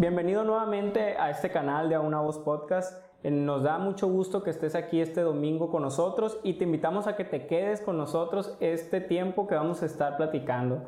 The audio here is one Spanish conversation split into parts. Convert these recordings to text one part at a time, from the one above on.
Bienvenido nuevamente a este canal de A Una Voz Podcast. Eh, Nos da mucho gusto que estés aquí este domingo con nosotros y te invitamos a que te quedes con nosotros este tiempo que vamos a estar platicando.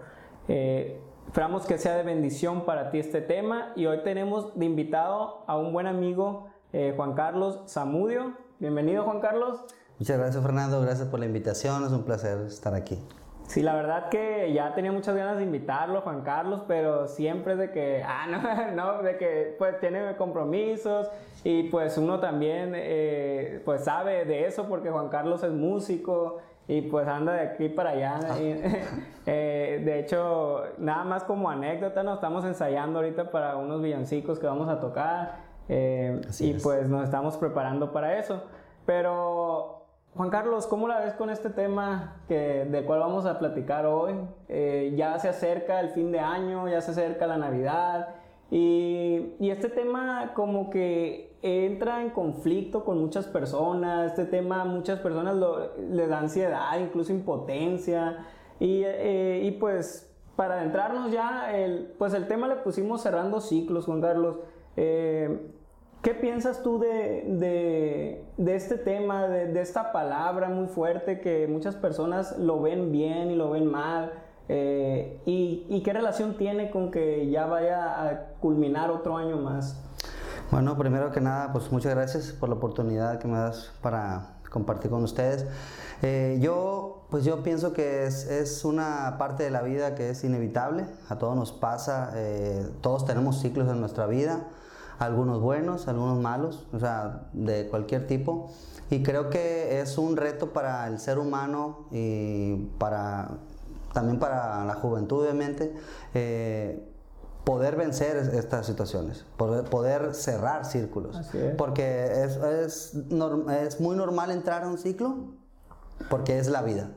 Eh, esperamos que sea de bendición para ti este tema y hoy tenemos de invitado a un buen amigo, eh, Juan Carlos Zamudio. Bienvenido Juan Carlos. Muchas gracias Fernando, gracias por la invitación, es un placer estar aquí. Sí, la verdad que ya tenía muchas ganas de invitarlo, Juan Carlos, pero siempre es de que, ah, no, no, de que pues tiene compromisos y pues uno también eh, pues sabe de eso porque Juan Carlos es músico y pues anda de aquí para allá. Y, eh, de hecho, nada más como anécdota, nos estamos ensayando ahorita para unos villancicos que vamos a tocar eh, y es. pues nos estamos preparando para eso. Pero Juan Carlos, ¿cómo la ves con este tema que, del cual vamos a platicar hoy? Eh, ya se acerca el fin de año, ya se acerca la Navidad y, este tema como que entra en conflicto con muchas personas, este tema muchas personas lo- le da ansiedad, incluso impotencia y, eh, y pues para adentrarnos ya, el, pues el tema le pusimos cerrando ciclos, Juan Carlos. Eh, ¿Qué piensas tú de, de- de este tema, de, de esta palabra muy fuerte que muchas personas lo ven bien y lo ven mal? Eh, y, y qué relación tiene con que ya vaya a culminar otro año más? Bueno, primero que nada, pues muchas gracias por la oportunidad que me das para compartir con ustedes. Eh, yo, pues yo pienso que es, es una parte de la vida que es inevitable, a todos nos pasa, eh, todos tenemos ciclos en nuestra vida, algunos buenos, algunos malos, o sea, de cualquier tipo. Y creo que es un reto para el ser humano y para, también para la juventud, obviamente, eh, poder vencer es- estas situaciones, poder, poder cerrar círculos. Es. Porque es, es, es muy normal entrar a un ciclo, porque es la vida.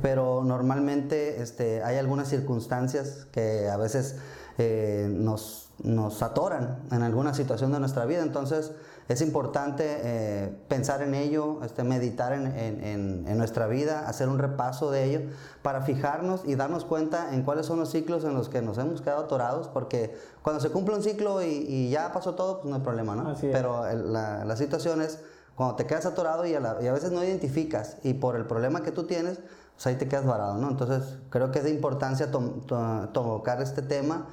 Pero normalmente este, hay algunas circunstancias que a veces eh, nos, nos atoran en alguna situación de nuestra vida. Entonces es importante eh, pensar en ello, este, meditar en, en- nuestra vida, hacer un repaso de ello para fijarnos y darnos cuenta en cuáles son los ciclos en los que nos hemos quedado atorados. Porque cuando se cumple un ciclo y, y ya pasó todo, pues no hay problema, ¿no? Pero la, la situación es cuando te quedas atorado y a, la- y a veces no identificas y por el problema que tú tienes, pues ahí te quedas varado, ¿no? Entonces creo que es de importancia to- to- tocar este tema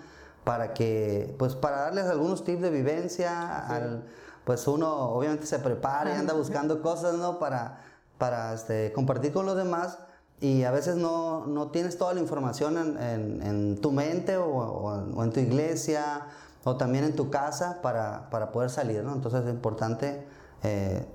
para que, pues para darles algunos tips de vivencia, al, pues uno obviamente se prepara y anda buscando cosas, ¿no? Para, para este, compartir con los demás y a veces no, no tienes toda la información en, en- en tu mente o, o- o en tu iglesia o también en tu casa para, para poder salir, ¿no? Entonces es importante eh,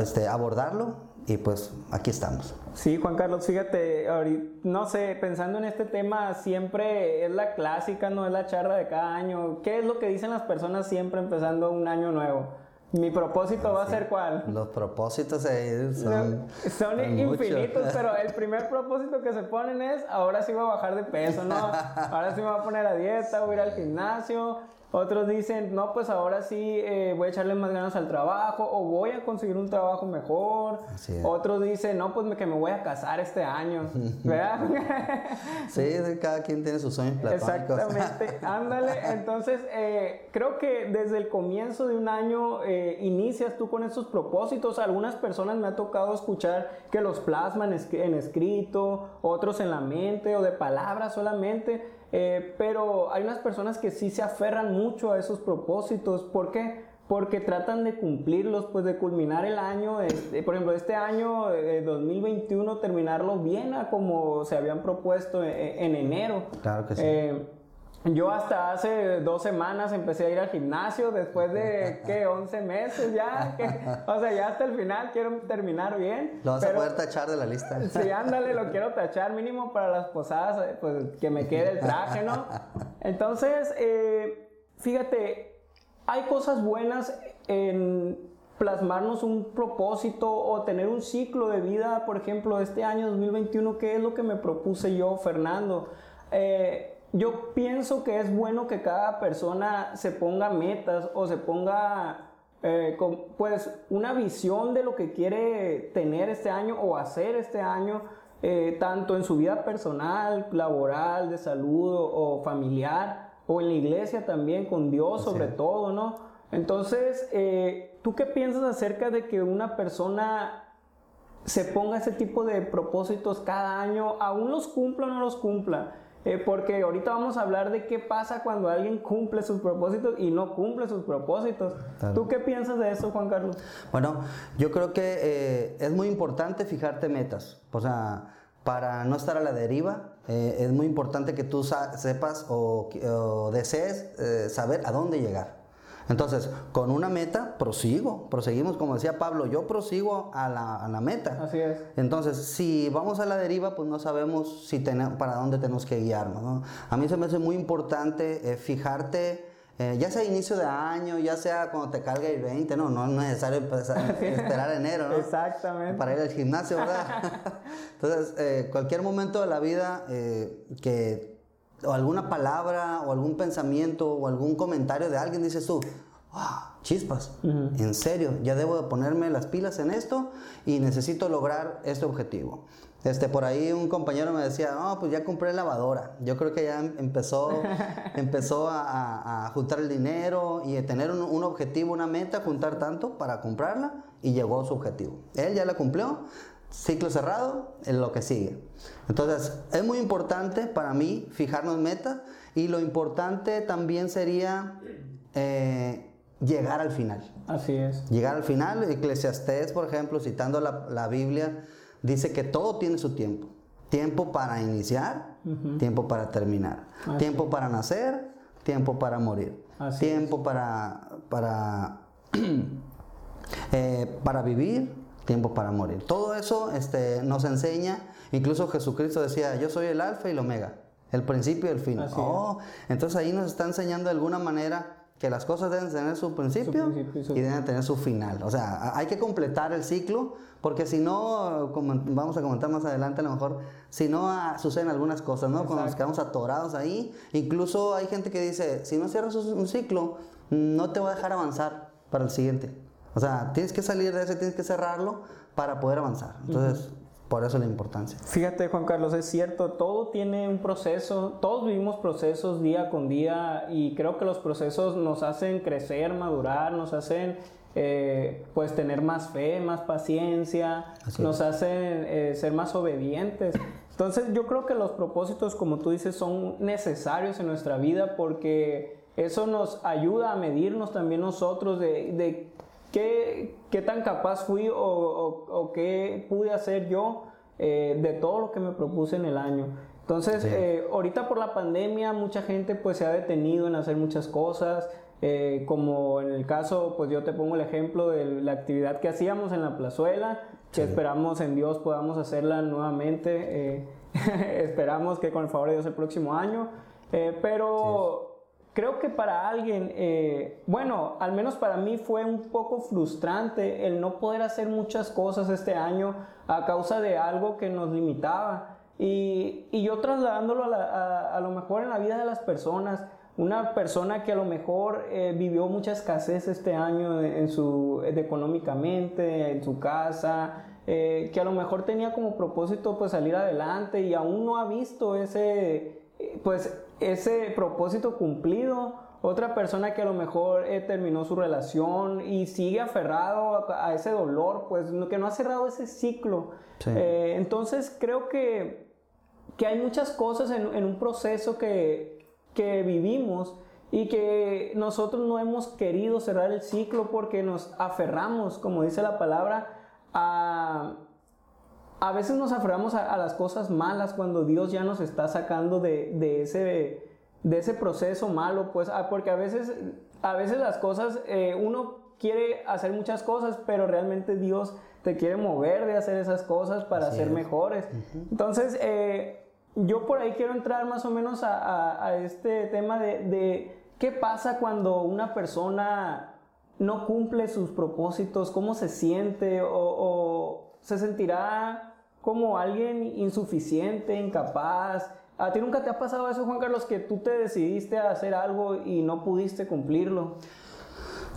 este, abordarlo y pues aquí estamos. Sí, Juan Carlos, fíjate, ahorita, no sé, pensando en este tema, siempre es la clásica, no es la charla de cada año. ¿Qué es lo que dicen las personas siempre empezando un año nuevo? Mi propósito va a ser cuál? Los propósitos eh, son, Son son infinitos, pero el primer propósito que se ponen es, ahora sí voy a bajar de peso, ¿no? Ahora sí me voy a poner a dieta, voy a ir al gimnasio. Otros dicen, no, pues ahora sí eh, voy a echarle más ganas al trabajo o voy a conseguir un trabajo mejor. Otros dicen, no, pues me- que me voy a casar este año, ¿verdad? Sí, cada quien tiene sus sueños platónicos. Exactamente, ándale. Entonces, eh, creo que desde el comienzo de un año eh, inicias tú con esos propósitos. Algunas personas me ha tocado escuchar que los plasman en escrito, otros en la mente o de palabras solamente. Eh, pero hay unas personas que sí se aferran mucho a esos propósitos. ¿Por qué? Porque tratan de cumplirlos, pues de culminar el año, este, por ejemplo, este año eh, 2021, terminarlo bien a como se habían propuesto en, en enero. Claro que sí. Eh, yo hasta hace dos semanas empecé a ir al gimnasio después de, ¿qué? 11 meses ya. o sea, ya hasta el final quiero terminar bien. Lo vas pero- a poder tachar de la lista. Sí, ándale, lo quiero tachar mínimo para las posadas, eh, pues que me quede el traje, ¿no? Entonces, eh, fíjate, hay cosas buenas en plasmarnos un propósito o tener un ciclo de vida, por ejemplo, este año 2021, que es lo que me propuse yo, Fernando. Eh, yo pienso que es bueno que cada persona se ponga metas o se ponga eh, con, pues una visión de lo que quiere tener este año o hacer este año, eh, tanto en su vida personal, laboral, de salud o, o familiar o en la iglesia también, con Dios sobre todo, ¿no? Entonces, eh, ¿tú qué piensas acerca de que una persona se ponga ese tipo de propósitos cada año, aún los cumpla o no los cumpla? Eh, porque ahorita vamos a hablar de qué pasa cuando alguien cumple sus propósitos y no cumple sus propósitos. ¿Tú qué piensas de eso, Juan Carlos? Bueno, yo creo que eh, es muy importante fijarte metas. O sea, para no estar a la deriva, eh, es muy importante que tú sepas o, o desees saber a dónde llegar. Entonces, con una meta, prosigo, proseguimos, como decía Pablo, yo prosigo a la, meta. Así es. Entonces, si vamos a la deriva, pues no sabemos si para dónde tenemos que guiarnos. A mí se me hace muy importante eh, fijarte. Eh, ya sea inicio de año, ya sea cuando te cargue el 20, no, no es necesario esperar enero, ¿no? Exactamente. Para ir al gimnasio, ¿verdad? Entonces, eh, cualquier momento de la vida que o alguna palabra o algún pensamiento o algún comentario de alguien, dices tú, ah, chispas, en serio, ya debo de ponerme las pilas en esto y necesito lograr este objetivo. Este, por ahí un compañero me decía, no, pues ya compré lavadora. Yo creo que ya empezó, empezó a, juntar el dinero y a tener un, un, objetivo, una meta, juntar tanto para comprarla y llegó a su objetivo. Él ya la cumplió, ciclo cerrado, en lo que sigue. Entonces, es muy importante para mí fijarnos metas y lo importante también sería eh, llegar al final. Así es. Llegar al final, Eclesiastés, por ejemplo, citando la, Biblia, dice que todo tiene su tiempo. Tiempo para iniciar, tiempo para terminar, tiempo para nacer, tiempo para morir, tiempo para, para, eh, para vivir, tiempo para morir. Todo eso este, nos enseña, incluso Jesucristo decía, yo soy el alfa y el omega, el principio y el fin. Oh, entonces ahí nos está enseñando de alguna manera que las cosas deben tener su principio, y, deben tener su final. O sea, hay que completar el ciclo, porque si no, como vamos a comentar más adelante, a lo mejor, si no ah, suceden algunas cosas, ¿no? Cuando nos quedamos atorados ahí, incluso hay gente que dice, si no cierras un ciclo, no te voy a dejar avanzar para el siguiente. O sea, tienes que salir de ese, tienes que cerrarlo para poder avanzar. Entonces, por eso la importancia. Fíjate, Juan Carlos, es cierto, todo tiene un proceso, todos vivimos procesos día con día y creo que los procesos nos hacen crecer, madurar, nos hacen eh, pues tener más fe, más paciencia, nos hacen eh, ser más obedientes. Entonces yo creo que los propósitos, como tú dices, son necesarios en nuestra vida porque eso nos ayuda a medirnos también nosotros de, de ¿Qué, qué tan capaz fui o, o, qué pude hacer yo eh, de todo lo que me propuse en el año? Entonces, eh, ahorita por la pandemia mucha gente pues se ha detenido en hacer muchas cosas, eh, como en el caso, pues yo te pongo el ejemplo de la actividad que hacíamos en la plazuela, que esperamos en Dios podamos hacerla nuevamente, esperamos que con el favor de Dios el próximo año, pero creo que para alguien, eh, bueno, al menos para mí fue un poco frustrante el no poder hacer muchas cosas este año a causa de algo que nos limitaba. Y, y yo trasladándolo a, a, lo mejor en la vida de las personas, una persona que a lo mejor eh, vivió mucha escasez este año en su, económicamente, en su casa, eh, que a lo mejor tenía como propósito pues salir adelante y aún no ha visto ese, pues ese propósito cumplido, otra persona que a lo mejor eh, terminó su relación y sigue aferrado a, ese dolor, pues que no ha cerrado ese ciclo. Eh, entonces creo que, que, hay muchas cosas en, un proceso que, que, vivimos y que nosotros no hemos querido cerrar el ciclo porque nos aferramos, como dice la palabra, a a veces nos aferramos a, las cosas malas cuando Dios ya nos está sacando de, ese, de ese proceso malo, pues, ah, porque a veces, a veces las cosas, eh, uno quiere hacer muchas cosas, pero realmente Dios te quiere mover de hacer esas cosas para ser mejores. Entonces, eh, yo por ahí quiero entrar más o menos a, este tema de, qué pasa cuando una persona no cumple sus propósitos, cómo se siente o se sentirá como alguien insuficiente, incapaz. ¿A ti nunca te ha pasado eso, Juan Carlos, que tú te decidiste a hacer algo y no pudiste cumplirlo?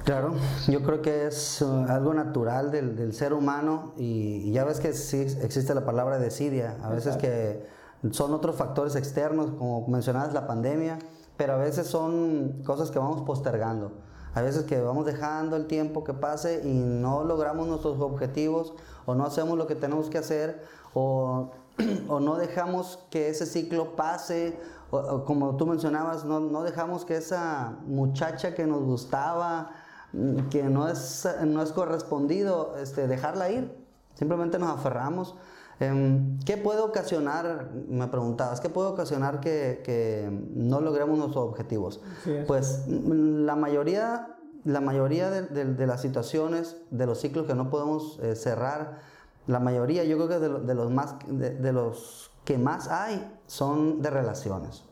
Claro, yo creo que es uh, algo natural del, ser humano y, ya ves que sí existe la palabra desidia, a veces que son otros factores externos, como mencionabas la pandemia, pero a veces son cosas que vamos postergando. A veces que vamos dejando el tiempo que pase y no logramos nuestros objetivos o no hacemos lo que tenemos que hacer o, o no dejamos que ese ciclo pase o, como tú mencionabas, no, no, dejamos que esa muchacha que nos gustaba, mm, que no es, no es correspondido, este, dejarla ir. Simplemente nos aferramos. Em, ¿Qué puede ocasionar, me preguntabas, qué puede ocasionar que, que no logremos nuestros objetivos? pues mm, la mayoría, la mayoría de, de, las situaciones, de los ciclos que no podemos eh, cerrar, la mayoría, yo creo que de, de los más, de, los que más hay son de relaciones.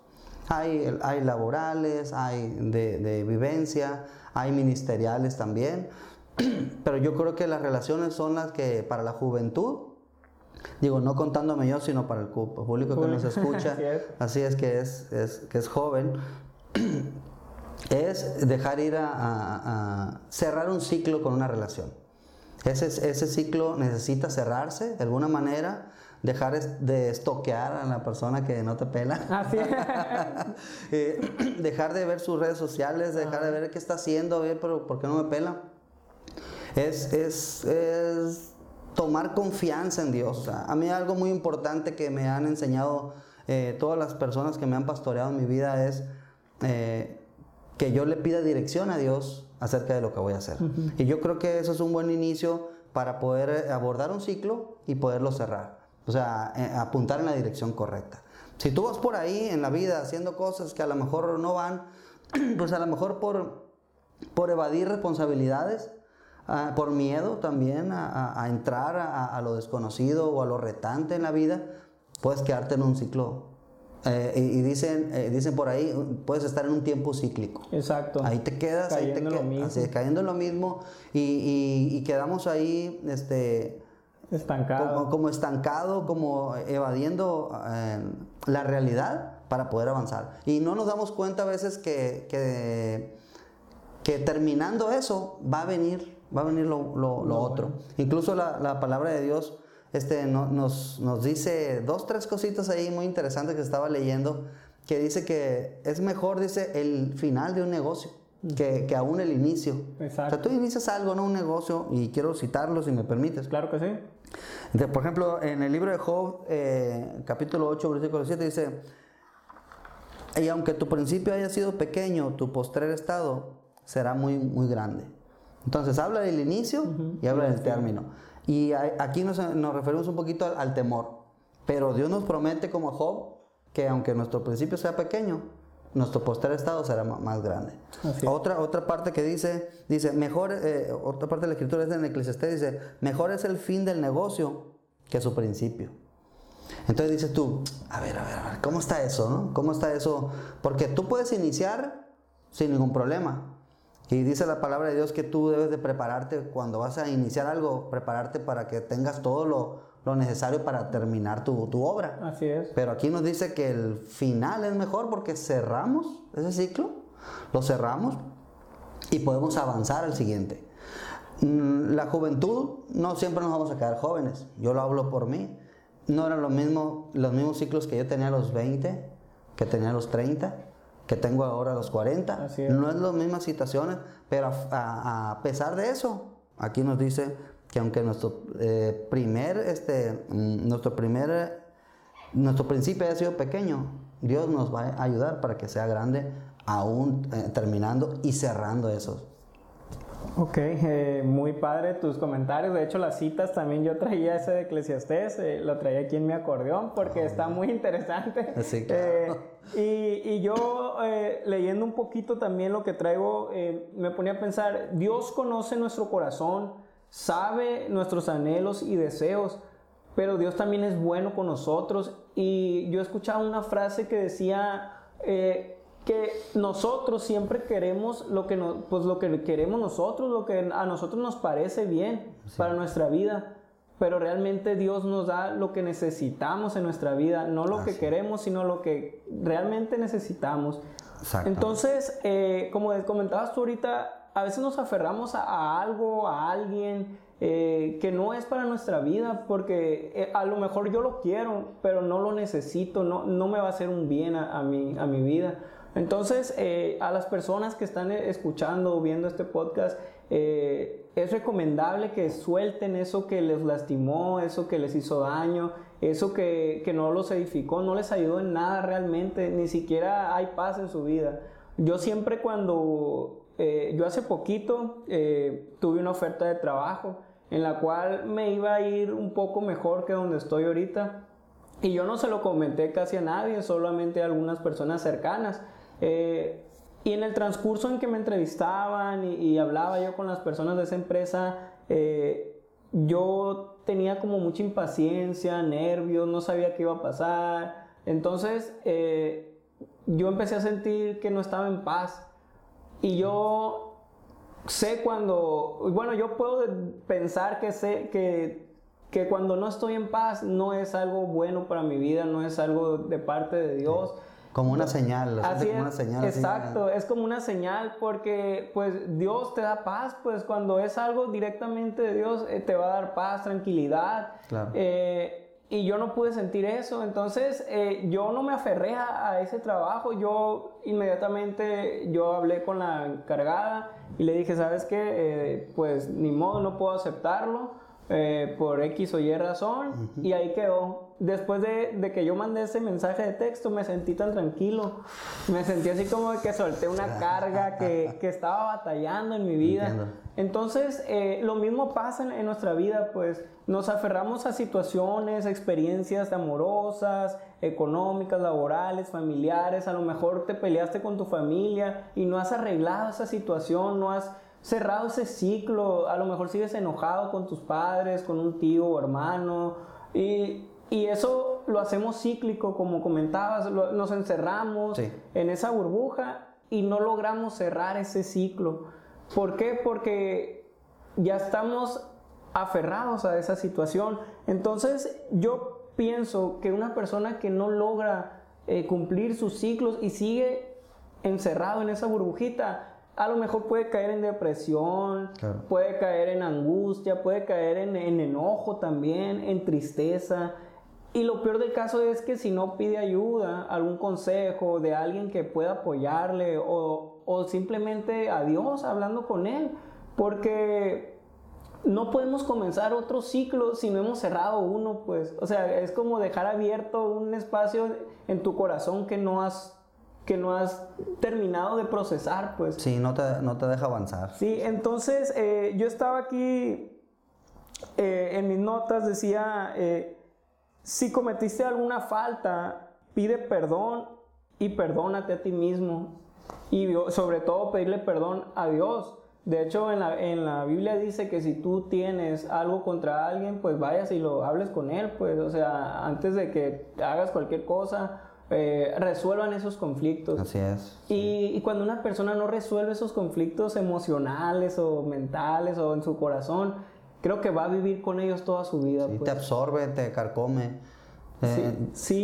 Hay, hay laborales, hay de, vivencia, hay ministeriales también, pero yo creo que las relaciones son las que para la juventud, digo, no contándome yo, sino para el público que nos escucha, así es que es, que es joven, es dejar ir a, cerrar un ciclo con una relación. Ese, ese ciclo necesita cerrarse de alguna manera dejar de estoquear a la persona que no te pela. Así eh, dejar de ver sus redes sociales, dejar de ver qué está haciendo, ver, pero ¿por qué no me pela? Es, es, es tomar confianza en Dios. a mí algo muy importante que me han enseñado eh, todas las personas que me han pastoreado en mi vida es eh, que yo le pida dirección a Dios acerca de lo que voy a hacer. Y yo creo que eso es un buen inicio para poder abordar un ciclo y poderlo cerrar. O sea, eh, apuntar en la dirección correcta. Si tú vas por ahí en la vida haciendo cosas que a lo mejor no van, pues a lo mejor por, por evadir responsabilidades, ah, por miedo también a, entrar a, lo desconocido o a lo retante en la vida, puedes quedarte en un ciclo. Eh, y, dicen, eh, dicen por ahí, puedes estar en un tiempo cíclico. Exacto. Ahí te quedas, cayendo ahí te en lo mismo. cayendo en lo mismo y, y quedamos ahí, este Estancado. Como, estancado, como evadiendo eh, la realidad para poder avanzar. Y no nos damos cuenta a veces que, que, terminando eso va a venir, va a venir lo, lo, otro. Incluso la, la, palabra de Dios este, nos, nos dice dos, tres cositas ahí muy interesantes que estaba leyendo, que dice que es mejor, dice, el final de un negocio que, que, aún el inicio. Exacto. O sea, tú inicias algo, ¿no? Un negocio, y quiero citarlo si me permites. Claro que sí por ejemplo, en el libro de Job, eh, capítulo 8, versículo 7, dice, y aunque tu principio haya sido pequeño, tu postrer estado será muy, muy grande. Entonces, habla del inicio y habla del término. Y aquí nos, nos referimos un poquito al, temor. Pero Dios nos promete como Job que aunque nuestro principio sea pequeño, nuestro posterior estado será más grande. Otra, otra parte que dice, dice, mejor, eh, otra parte de la escritura es en Eclesiastés, dice, mejor es el fin del negocio que su principio. Entonces dices tú, a ver, a ver, a ver, ¿cómo está eso? No? ¿Cómo está eso? Porque tú puedes iniciar sin ningún problema. Y dice la palabra de Dios que tú debes de prepararte cuando vas a iniciar algo, prepararte para que tengas todo lo, lo necesario para terminar tu, tu, obra. Así es. Pero aquí nos dice que el final es mejor porque cerramos ese ciclo, lo cerramos y podemos avanzar al siguiente. Mm, la juventud, no siempre nos vamos a quedar jóvenes, yo lo hablo por mí. No eran lo mismo, los mismos ciclos que yo tenía a los 20, que tenía a los 30, que tengo ahora a los 40. No es las mismas situaciones, pero a, a pesar de eso, aquí nos dice que aunque nuestro eh, primer, este, mm, nuestro primer, nuestro principio haya sido pequeño, Dios nos va a ayudar para que sea grande, aún eh, terminando y cerrando esos. Ok, eh, muy padre tus comentarios. De hecho, las citas también yo traía ese de Eclesiastés, lo traía aquí en mi acordeón porque está muy interesante. Sí, claro. Y, y, yo leyendo un poquito también lo que traigo, me ponía a pensar, Dios conoce nuestro corazón, sabe nuestros anhelos y deseos, pero Dios también es bueno con nosotros. Y yo escuchaba una frase que decía eh, que nosotros siempre queremos lo que, pues lo que queremos nosotros, lo que a nosotros nos parece bien para nuestra vida. Pero realmente Dios nos da lo que necesitamos en nuestra vida, no lo que queremos, sino lo que realmente necesitamos. Entonces, eh, como comentabas tú ahorita, a veces nos aferramos a, algo, a alguien eh, que no es para nuestra vida, porque eh, a lo mejor yo lo quiero, pero no lo necesito, no, no me va a hacer un bien a, mi, a mi vida. Entonces, eh, a las personas que están escuchando o viendo este podcast, eh, es recomendable que suelten eso que les lastimó, eso que les hizo daño, eso que, que no los edificó, no les ayudó en nada realmente, ni siquiera hay paz en su vida. Yo siempre cuando, eh, yo hace poquito eh, tuve una oferta de trabajo en la cual me iba a ir un poco mejor que donde estoy ahorita. Y yo no se lo comenté casi a nadie, solamente a algunas personas cercanas. Y en el transcurso en que me entrevistaban y, hablaba yo con las personas de esa empresa, eh, yo tenía como mucha impaciencia, nervios, no sabía qué iba a pasar. Entonces eh, yo empecé a sentir que no estaba en paz. Y yo sé cuando, bueno, yo puedo pensar que sé que, que cuando no estoy en paz no es algo bueno para mi vida, no es algo de parte de Dios. Como una señal, así como una señal. Exacto, es como una señal porque pues Dios te da paz, pues cuando es algo directamente de Dios eh, te va a dar paz, tranquilidad. Claro. Eh, y yo no pude sentir eso, entonces eh, yo no me aferré a, ese trabajo, yo inmediatamente yo hablé con la encargada y le dije, ¿sabes qué? pues ni modo, no puedo aceptarlo por X o Y razón y ahí quedó después de, que yo mandé ese mensaje de texto, me sentí tan tranquilo. Me sentí así como que solté una carga que, estaba batallando en mi vida. Entonces, eh, lo mismo pasa en, nuestra vida, pues nos aferramos a situaciones, experiencias amorosas, económicas, laborales, familiares. A lo mejor te peleaste con tu familia y no has arreglado esa situación, no has cerrado ese ciclo. A lo mejor sigues enojado con tus padres, con un tío o hermano. Y y eso lo hacemos cíclico, como comentabas, nos encerramos en esa burbuja y no logramos cerrar ese ciclo. ¿Por qué? Porque ya estamos aferrados a esa situación. Entonces yo pienso que una persona que no logra eh, cumplir sus ciclos y sigue encerrado en esa burbujita, a lo mejor puede caer en depresión, puede caer en angustia, puede caer en, en enojo también, en tristeza. Y lo peor del caso es que si no pide ayuda, algún consejo de alguien que pueda apoyarle o, o simplemente a Dios hablando con Él, porque no podemos comenzar otro ciclo si no hemos cerrado uno, pues, o sea, es como dejar abierto un espacio en tu corazón que no has que no has terminado de procesar, pues. Sí, no te, no te deja avanzar. Sí, entonces eh, yo estaba aquí eh, en mis notas, decía, eh, si cometiste alguna falta, pide perdón y perdónate a ti mismo. Y sobre todo pedirle perdón a Dios. De hecho, en la, en la, Biblia dice que si tú tienes algo contra alguien, pues vayas y lo hables con él, pues, o sea, antes de que hagas cualquier cosa, eh, resuelvan esos conflictos. Así es. Y, y, cuando una persona no resuelve esos conflictos emocionales o mentales o en su corazón, creo que va a vivir con ellos toda su vida. Sí, te pues. absorbe, te carcome. Sí, sí,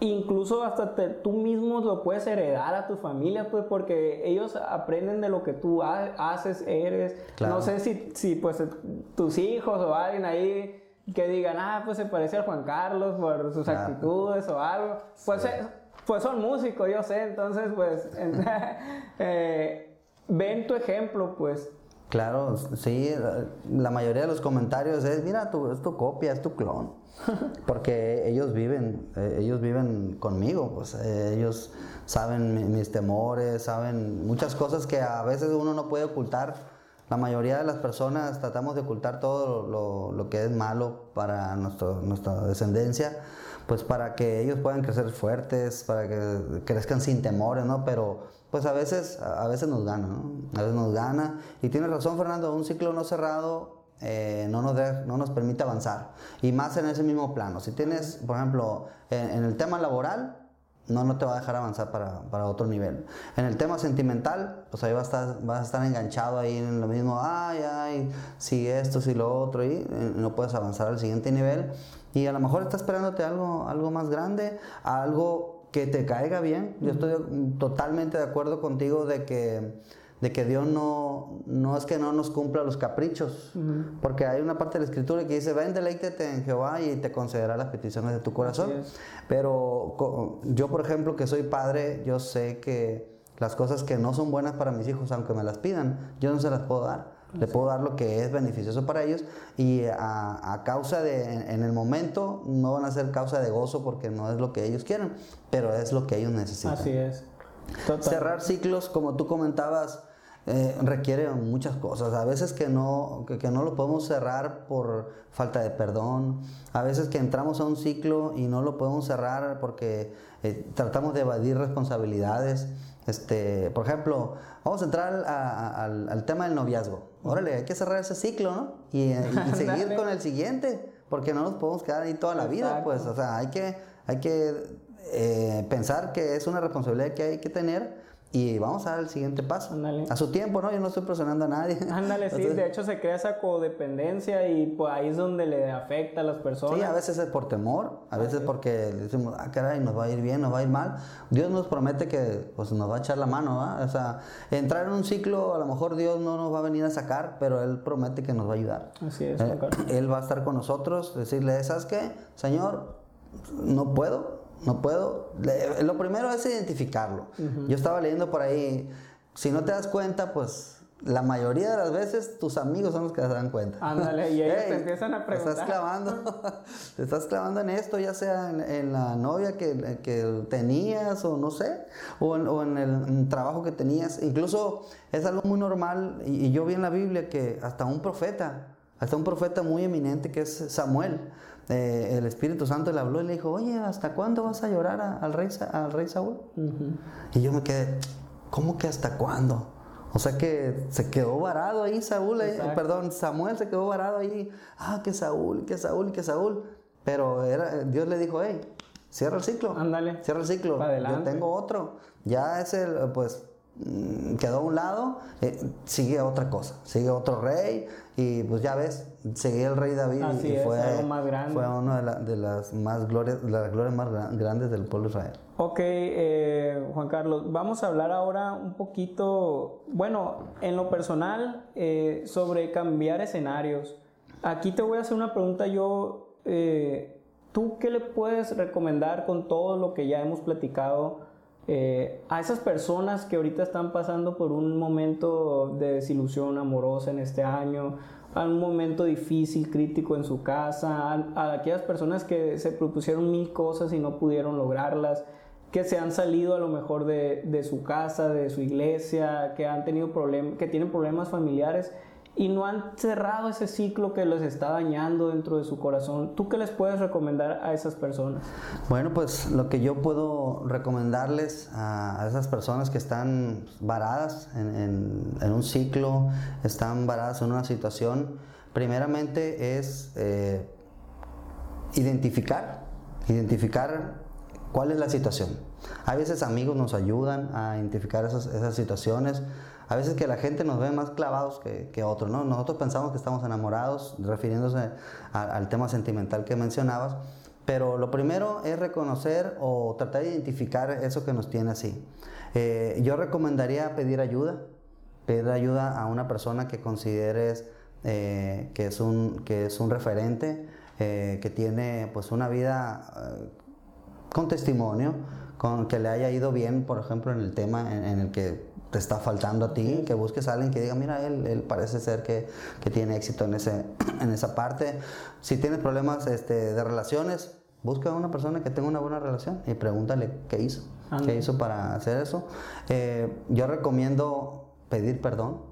y incluso hasta tú mismo lo puedes heredar a tu familia, pues porque ellos aprenden de lo que tú haces, eres. No sé si, si pues tus hijos o alguien ahí que digan, ah, pues se parece a Juan Carlos por sus actitudes o algo. Pues, eh, pues son músicos, yo sé, entonces pues eh, ven tu ejemplo, pues. Claro, sí, la mayoría de los comentarios es, mira, tu, es tu copia, es tu clon. Porque ellos viven, eh, ellos viven conmigo, pues eh, ellos saben mis temores, saben muchas cosas que a veces uno no puede ocultar. La mayoría de las personas tratamos de ocultar todo lo, que es malo para nuestra descendencia, pues para que ellos puedan crecer fuertes, para que crezcan sin temores, ¿no? Pero pues a veces, a veces nos gana, ¿no? A veces nos gana. Y tienes razón, Fernando, un ciclo no cerrado eh, no, nos no nos permite avanzar. Y más en ese mismo plano. Si tienes, por ejemplo, en, el tema laboral, no, no te va a dejar avanzar para, para, otro nivel. En el tema sentimental, pues ahí vas a estar, vas a estar enganchado ahí en lo mismo, ay, ay, si esto, si lo otro, y eh, no puedes avanzar al siguiente nivel. Y a lo mejor está esperándote algo, algo más grande, algo que te caiga bien. Yo estoy totalmente de acuerdo contigo de que, de que Dios no, no es que no nos cumpla los caprichos, porque hay una parte de la escritura que dice, ven, deleítete en Jehová y te concederá las peticiones de tu corazón. Pero yo, por ejemplo, que soy padre, yo sé que las cosas que no son buenas para mis hijos, aunque me las pidan, yo no se las puedo dar. Le puedo dar lo que es beneficioso para ellos y a, causa de, en, el momento, no van a ser causa de gozo porque no es lo que ellos quieren, pero es lo que ellos necesitan. Así es. Cerrar ciclos, como tú comentabas, eh, requiere muchas cosas. A veces que no, que, no lo podemos cerrar por falta de perdón. A veces que entramos a un ciclo y no lo podemos cerrar porque eh, tratamos de evadir responsabilidades. Este, por ejemplo, vamos a entrar al, tema del noviazgo. Órale, hay que cerrar ese ciclo, ¿no? Y, seguir con el siguiente, porque no nos podemos quedar ahí toda la vida, pues. O sea, hay que, hay que eh, pensar que es una responsabilidad que hay que tener y vamos a dar el siguiente paso. A su tiempo, ¿no? Yo no estoy presionando a nadie. Ándale, sí. de hecho, se crea esa codependencia y pues ahí es donde le afecta a las personas. Sí, a veces es por temor, a veces porque decimos, ah, caray, nos va a ir bien, nos va a ir mal. Dios nos promete que pues, nos va a echar la mano, ¿va? O sea, entrar en un ciclo, a lo mejor Dios no nos va a venir a sacar, pero Él promete que nos va a ayudar. Así es. Eh, él va a estar con nosotros, decirle, ¿sabes qué? Señor, no puedo, no puedo. lo primero es identificarlo. Yo estaba leyendo por ahí, si no te das cuenta, pues la mayoría de las veces tus amigos son los que se dan cuenta. Ándale, y ellos te empiezan a preguntar. Te estás clavando, te estás clavando en esto, ya sea en, la novia que, que, tenías o no sé, o en, el trabajo que tenías. Incluso es algo muy normal, y, y yo vi en la Biblia que hasta un profeta, hasta un profeta muy eminente que es Samuel, eh, el Espíritu Santo le habló y le dijo, oye, ¿hasta cuándo vas a llorar al, rey, al rey Saúl? Y yo me quedé, ¿cómo que hasta cuándo? O sea que se quedó varado ahí Saúl, eh, perdón, Samuel se quedó varado ahí, ah, que Saúl, que Saúl, que Saúl. Pero era, Dios le dijo, hey, cierra el ciclo. Ándale. Cierra el ciclo. Yo tengo otro. Ya es el, pues, mm, quedó a un lado, eh, sigue otra cosa, sigue otro rey, y pues ya ves, seguía el rey David y, fue, fue una de, las más glorias, las glorias más grandes del pueblo de Israel. Ok, eh, Juan Carlos, vamos a hablar ahora un poquito, bueno, en lo personal, eh, sobre cambiar escenarios. Aquí te voy a hacer una pregunta yo, eh, ¿tú qué le puedes recomendar con todo lo que ya hemos platicado a esas personas que ahorita están pasando por un momento de desilusión amorosa en este año, a un momento difícil, crítico en su casa, a, aquellas personas que se propusieron mil cosas y no pudieron lograrlas, que se han salido a lo mejor de, de su casa, de su iglesia, que han tenido problemas, que tienen problemas familiares y no han cerrado ese ciclo que les está dañando dentro de su corazón. ¿Tú qué les puedes recomendar a esas personas? Bueno, pues lo que yo puedo recomendarles a, esas personas que están varadas en, un ciclo, están varadas en una situación, primeramente es eh, identificar, identificar cuál es la situación. A veces amigos nos ayudan a identificar esas, esas situaciones a veces que la gente nos ve más clavados que, que otros, ¿no? Nosotros pensamos que estamos enamorados, refiriéndose al tema sentimental que mencionabas, pero lo primero es reconocer o tratar de identificar eso que nos tiene así. Eh, yo recomendaría pedir ayuda, pedir ayuda a una persona que consideres eh, que, es un, que es un referente, eh, que tiene pues una vida con testimonio, con que le haya ido bien, por ejemplo, en el tema en el que te está faltando a ti, que busques a alguien que diga, mira, él, él parece ser que, que, tiene éxito en, ese, en esa parte. Si tienes problemas este, de relaciones, busca a una persona que tenga una buena relación y pregúntale qué hizo, qué hizo para hacer eso. Eh, yo recomiendo pedir perdón.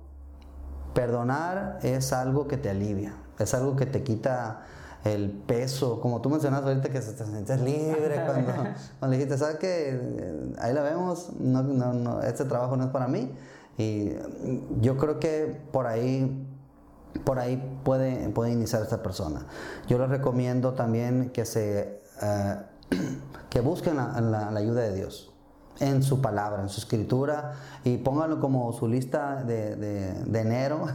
Perdonar es algo que te alivia, es algo que te quita el peso, como tú mencionas ahorita que te sientes libre cuando, cuando dijiste, ¿sabes qué? Ahí la vemos, no, no, no, este trabajo no es para mí. Y yo creo que por ahí, por ahí puede, puede iniciar esta persona. Yo les recomiendo también que, se, eh, que busquen la, la, ayuda de Dios en su palabra, en su escritura, y pónganlo como su lista de, de, de enero,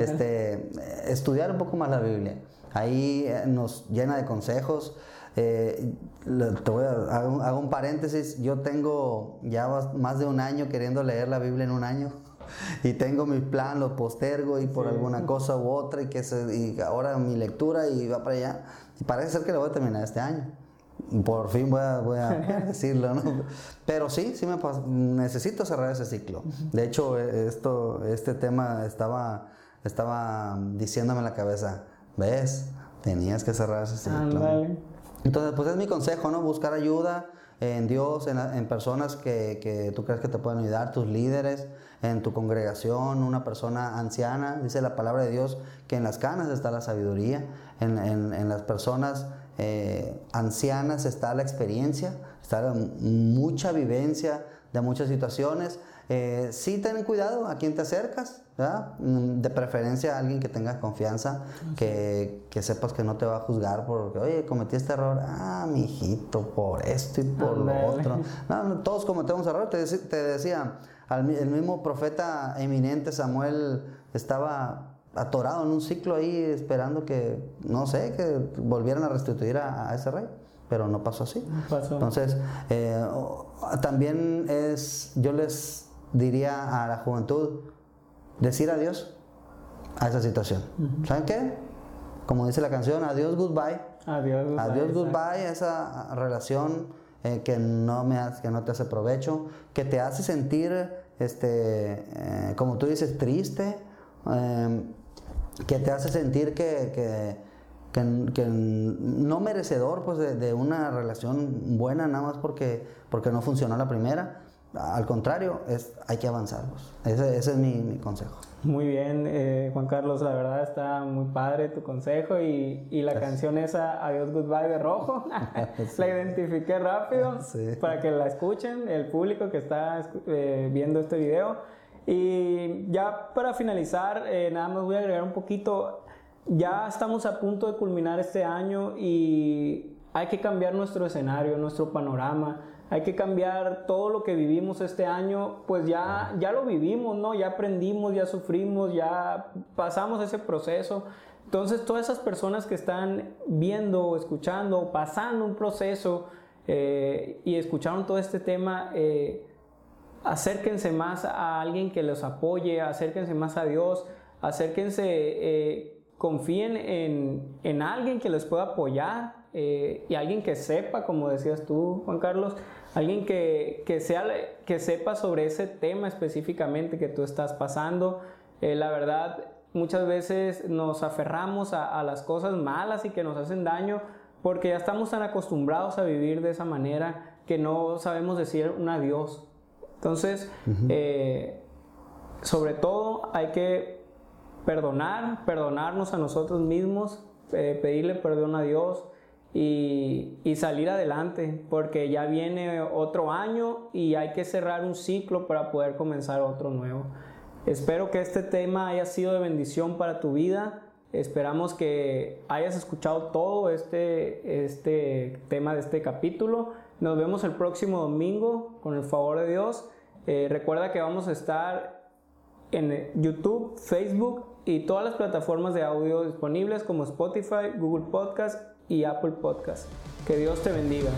este, estudiar un poco más la Biblia. Ahí eh, nos llena de consejos. Eh, te voy a, hago, un paréntesis. Yo tengo ya más de un año queriendo leer la Biblia en un año. y tengo mi plan, lo postergo y por alguna cosa u otra y que se, y ahora mi lectura y va para allá. Y parece ser que lo voy a terminar este año. Por fin voy a, voy a decirlo, ¿no? Pero sí, sí me necesito cerrar ese ciclo. De hecho, e, esto, este tema estaba, estaba diciéndome en la cabeza, ¿ves? Tenías que cerrar ese ciclo. Entonces, pues es mi consejo, ¿no? Buscar ayuda en Dios, en, en personas que, que, tú crees que te pueden ayudar, tus líderes, en tu congregación, una persona anciana. Dice la palabra de Dios que en las canas está la sabiduría, en, en, en las personas eh, ancianas está la experiencia, está mucha vivencia de muchas situaciones. Eh, sí ten cuidado a quién te acercas, mm, de preferencia a alguien que tenga confianza, que, que, sepas que no te va a juzgar porque, oye, cometí este error, ah, mi hijito, por esto y por lo otro. No, todos cometemos errores, te, te decía, el mismo profeta eminente Samuel estaba atorado en un ciclo ahí esperando que, no sé, que volvieran a restituir a, ese rey, pero no pasó así. Entonces, eh, también es, yo les diría a la juventud, decir adiós a esa situación. ¿Saben qué? Como dice la canción, adiós, goodbye. Adiós, goodbye. Adiós, goodbye, esa relación eh, que, no me hace, que no te hace provecho, que te hace sentir, este, eh, como tú dices, triste que te hace sentir que, que, que, no merecedor pues, de, una relación buena nada más porque, porque no funcionó la primera. Al contrario, es, hay que avanzar. Pues. Ese, ese, es mi, mi, consejo. Muy bien, eh, Juan Carlos, la verdad está muy padre tu consejo y, y la canción esa Adiós Goodbye de Rojo, la identifiqué rápido para que la escuchen, el público que está eh, viendo este video. Y ya para finalizar, eh, nada más voy a agregar un poquito, ya estamos a punto de culminar este año y hay que cambiar nuestro escenario, nuestro panorama, hay que cambiar todo lo que vivimos este año, pues ya, ya lo vivimos, ¿no? Ya aprendimos, ya sufrimos, ya pasamos ese proceso. Entonces, todas esas personas que están viendo, escuchando, pasando un proceso eh, y escucharon todo este tema, eh, acérquense más a alguien que los apoye, acérquense más a Dios, acérquense, eh, confíen en, en, alguien que les pueda apoyar eh, y alguien que sepa, como decías tú, Juan Carlos, alguien que, que, sea, que sepa sobre ese tema específicamente que tú estás pasando. Eh, la verdad, muchas veces nos aferramos a, a las cosas malas y que nos hacen daño porque ya estamos tan acostumbrados a vivir de esa manera que no sabemos decir un adiós entonces, eh, sobre todo hay que perdonar, perdonarnos a nosotros mismos, eh, pedirle perdón a Dios y, salir adelante, porque ya viene otro año y hay que cerrar un ciclo para poder comenzar otro nuevo. Espero que este tema haya sido de bendición para tu vida. Esperamos que hayas escuchado todo este, este tema de este capítulo. Nos vemos el próximo domingo con el favor de Dios. Eh, recuerda que vamos a estar en YouTube, Facebook y todas las plataformas de audio disponibles como Spotify, Google Podcast y Apple Podcast. Que Dios te bendiga.